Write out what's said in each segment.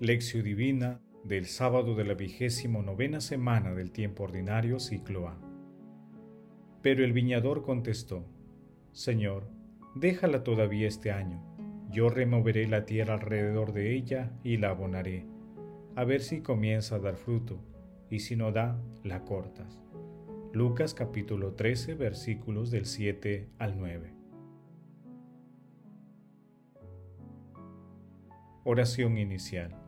Lección Divina del sábado de la vigésimo novena semana del tiempo ordinario ciclo A. Pero el viñador contestó, Señor, déjala todavía este año, yo removeré la tierra alrededor de ella y la abonaré, a ver si comienza a dar fruto, y si no da, la cortas. Lucas capítulo 13 versículos del 7 al 9. Oración inicial.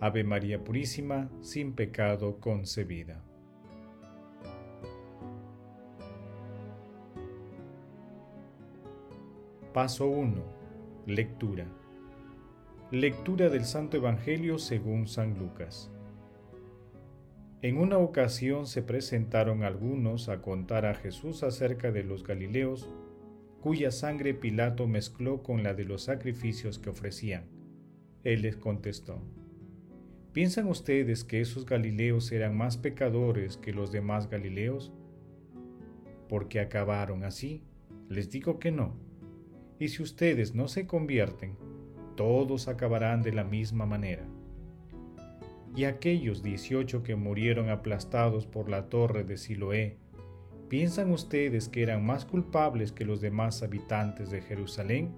Ave María Purísima, sin pecado concebida. Paso 1. Lectura. Lectura del Santo Evangelio según San Lucas. En una ocasión se presentaron algunos a contar a Jesús acerca de los Galileos, cuya sangre Pilato mezcló con la de los sacrificios que ofrecían. Él les contestó, ¿Piensan ustedes que esos Galileos eran más pecadores que los demás Galileos? Porque acabaron así. Les digo que no. Y si ustedes no se convierten, todos acabarán de la misma manera y aquellos dieciocho que murieron aplastados por la torre de Siloé, ¿piensan ustedes que eran más culpables que los demás habitantes de Jerusalén?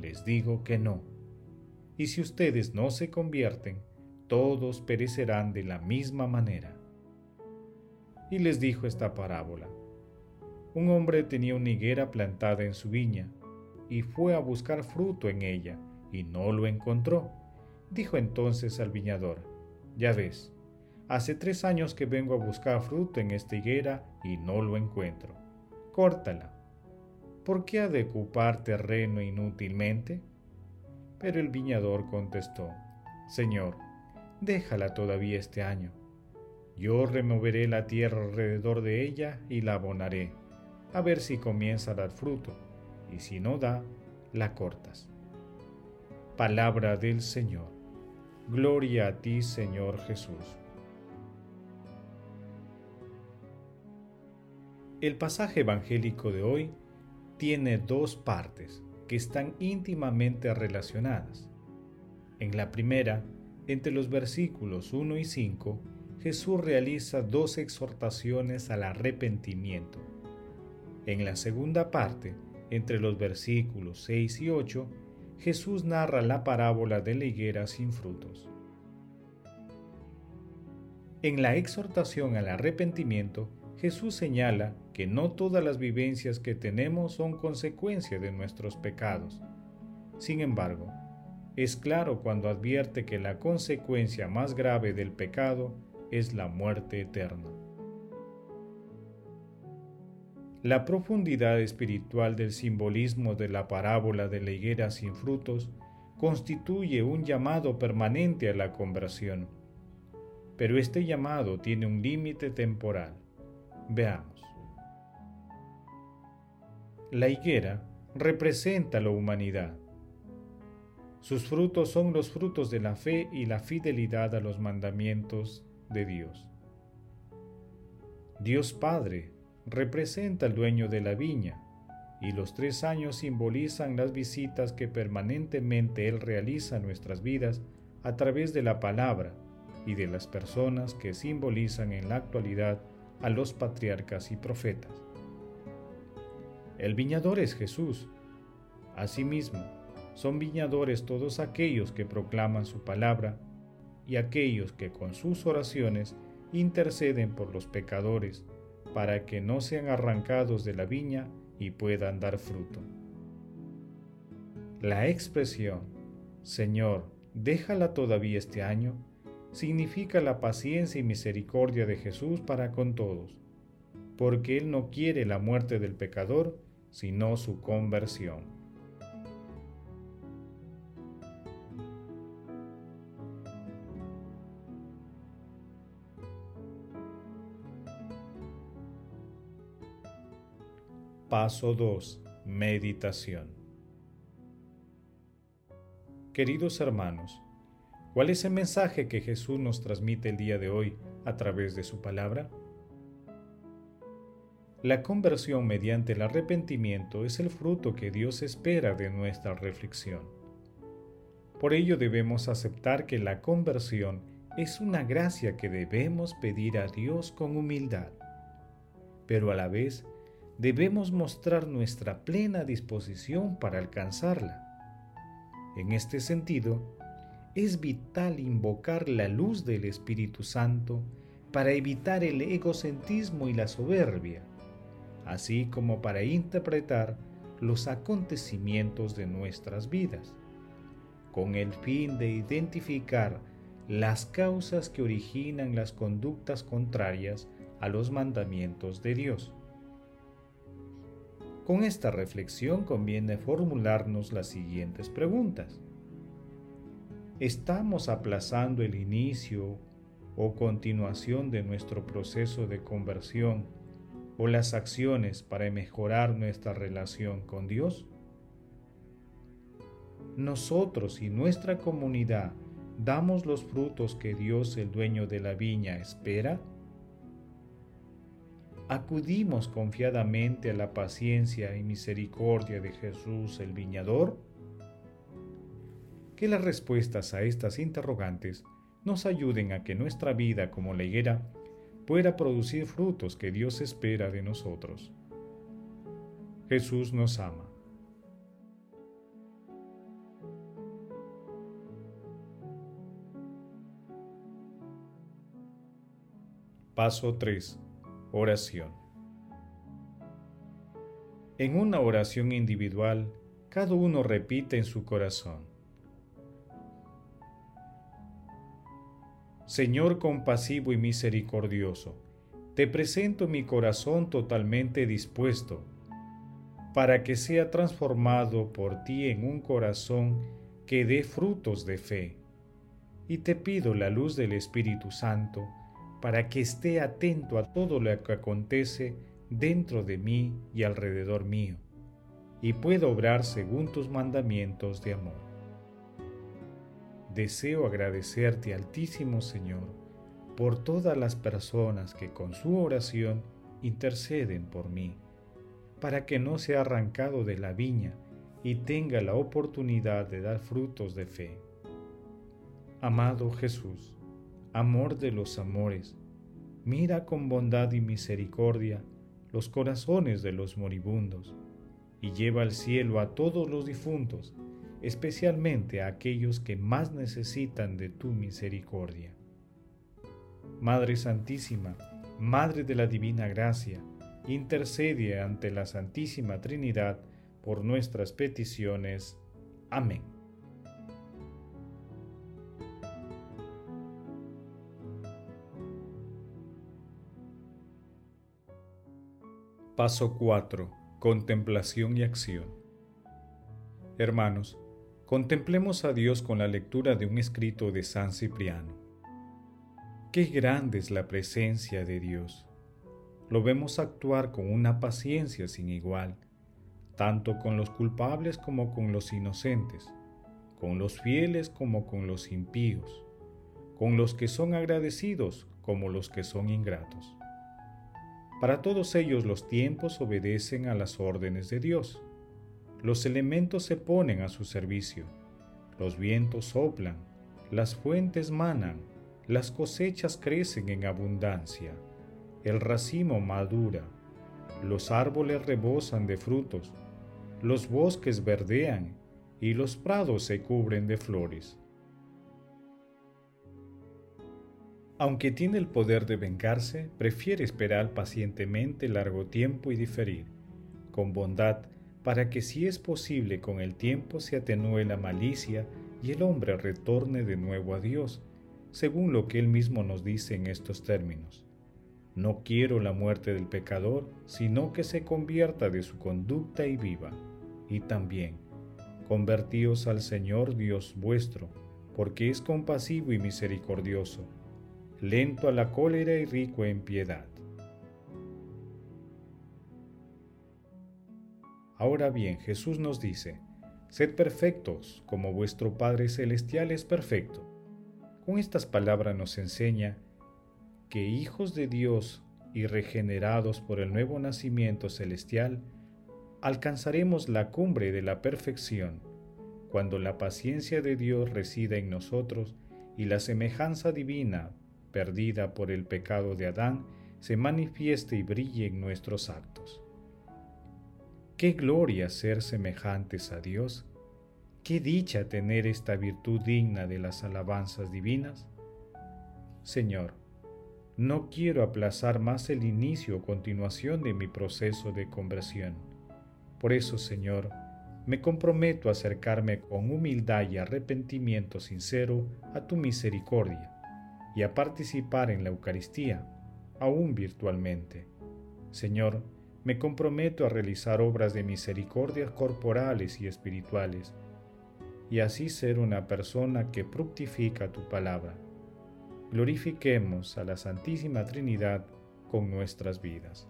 Les digo que no. Y si ustedes no se convierten, todos perecerán de la misma manera. Y les dijo esta parábola. Un hombre tenía una higuera plantada en su viña, y fue a buscar fruto en ella, y no lo encontró. Dijo entonces al viñador, ya ves, hace tres años que vengo a buscar fruto en esta higuera y no lo encuentro. Córtala. ¿Por qué ha de ocupar terreno inútilmente? Pero el viñador contestó, Señor, déjala todavía este año. Yo removeré la tierra alrededor de ella y la abonaré, a ver si comienza a dar fruto, y si no da, la cortas. Palabra del Señor. Gloria a ti, Señor Jesús. El pasaje evangélico de hoy tiene dos partes que están íntimamente relacionadas. En la primera, entre los versículos 1 y 5, Jesús realiza dos exhortaciones al arrepentimiento. En la segunda parte, entre los versículos 6 y 8, Jesús narra la parábola de la higuera sin frutos. En la exhortación al arrepentimiento, Jesús señala que no todas las vivencias que tenemos son consecuencia de nuestros pecados. Sin embargo, es claro cuando advierte que la consecuencia más grave del pecado es la muerte eterna. La profundidad espiritual del simbolismo de la parábola de la higuera sin frutos constituye un llamado permanente a la conversión. Pero este llamado tiene un límite temporal. Veamos. La higuera representa la humanidad. Sus frutos son los frutos de la fe y la fidelidad a los mandamientos de Dios. Dios Padre representa al dueño de la viña, y los tres años simbolizan las visitas que permanentemente Él realiza en nuestras vidas a través de la palabra y de las personas que simbolizan en la actualidad a los patriarcas y profetas. El viñador es Jesús. Asimismo, son viñadores todos aquellos que proclaman su palabra y aquellos que con sus oraciones interceden por los pecadores para que no sean arrancados de la viña y puedan dar fruto. La expresión, Señor, déjala todavía este año, significa la paciencia y misericordia de Jesús para con todos, porque Él no quiere la muerte del pecador, sino su conversión. Paso 2. Meditación. Queridos hermanos, ¿cuál es el mensaje que Jesús nos transmite el día de hoy a través de su palabra? La conversión mediante el arrepentimiento es el fruto que Dios espera de nuestra reflexión. Por ello debemos aceptar que la conversión es una gracia que debemos pedir a Dios con humildad, pero a la vez debemos mostrar nuestra plena disposición para alcanzarla. En este sentido, es vital invocar la luz del Espíritu Santo para evitar el egocentrismo y la soberbia, así como para interpretar los acontecimientos de nuestras vidas, con el fin de identificar las causas que originan las conductas contrarias a los mandamientos de Dios. Con esta reflexión conviene formularnos las siguientes preguntas. ¿Estamos aplazando el inicio o continuación de nuestro proceso de conversión o las acciones para mejorar nuestra relación con Dios? Nosotros y nuestra comunidad damos los frutos que Dios, el dueño de la viña, espera? ¿Acudimos confiadamente a la paciencia y misericordia de Jesús el Viñador? Que las respuestas a estas interrogantes nos ayuden a que nuestra vida como la higuera pueda producir frutos que Dios espera de nosotros. Jesús nos ama. Paso 3 Oración. En una oración individual, cada uno repite en su corazón. Señor compasivo y misericordioso, te presento mi corazón totalmente dispuesto para que sea transformado por ti en un corazón que dé frutos de fe. Y te pido la luz del Espíritu Santo para que esté atento a todo lo que acontece dentro de mí y alrededor mío, y pueda obrar según tus mandamientos de amor. Deseo agradecerte, Altísimo Señor, por todas las personas que con su oración interceden por mí, para que no sea arrancado de la viña y tenga la oportunidad de dar frutos de fe. Amado Jesús, amor de los amores, mira con bondad y misericordia los corazones de los moribundos, y lleva al cielo a todos los difuntos, especialmente a aquellos que más necesitan de tu misericordia. Madre Santísima, Madre de la Divina Gracia, intercede ante la Santísima Trinidad por nuestras peticiones. Amén. Paso 4. Contemplación y acción. Hermanos, contemplemos a Dios con la lectura de un escrito de San Cipriano. Qué grande es la presencia de Dios. Lo vemos actuar con una paciencia sin igual, tanto con los culpables como con los inocentes, con los fieles como con los impíos, con los que son agradecidos como los que son ingratos. Para todos ellos los tiempos obedecen a las órdenes de Dios. Los elementos se ponen a su servicio. Los vientos soplan, las fuentes manan, las cosechas crecen en abundancia, el racimo madura, los árboles rebosan de frutos, los bosques verdean y los prados se cubren de flores. Aunque tiene el poder de vengarse, prefiere esperar pacientemente largo tiempo y diferir, con bondad, para que si es posible con el tiempo se atenúe la malicia y el hombre retorne de nuevo a Dios, según lo que él mismo nos dice en estos términos. No quiero la muerte del pecador, sino que se convierta de su conducta y viva. Y también, convertíos al Señor Dios vuestro, porque es compasivo y misericordioso lento a la cólera y rico en piedad. Ahora bien, Jesús nos dice, Sed perfectos, como vuestro Padre Celestial es perfecto. Con estas palabras nos enseña que hijos de Dios y regenerados por el nuevo nacimiento celestial, alcanzaremos la cumbre de la perfección, cuando la paciencia de Dios resida en nosotros y la semejanza divina, perdida por el pecado de Adán, se manifieste y brille en nuestros actos. Qué gloria ser semejantes a Dios, qué dicha tener esta virtud digna de las alabanzas divinas. Señor, no quiero aplazar más el inicio o continuación de mi proceso de conversión. Por eso, Señor, me comprometo a acercarme con humildad y arrepentimiento sincero a tu misericordia y a participar en la Eucaristía, aún virtualmente. Señor, me comprometo a realizar obras de misericordia corporales y espirituales, y así ser una persona que fructifica tu palabra glorifiquemos a la Santísima Trinidad con nuestras vidas.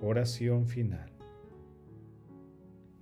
Oración final.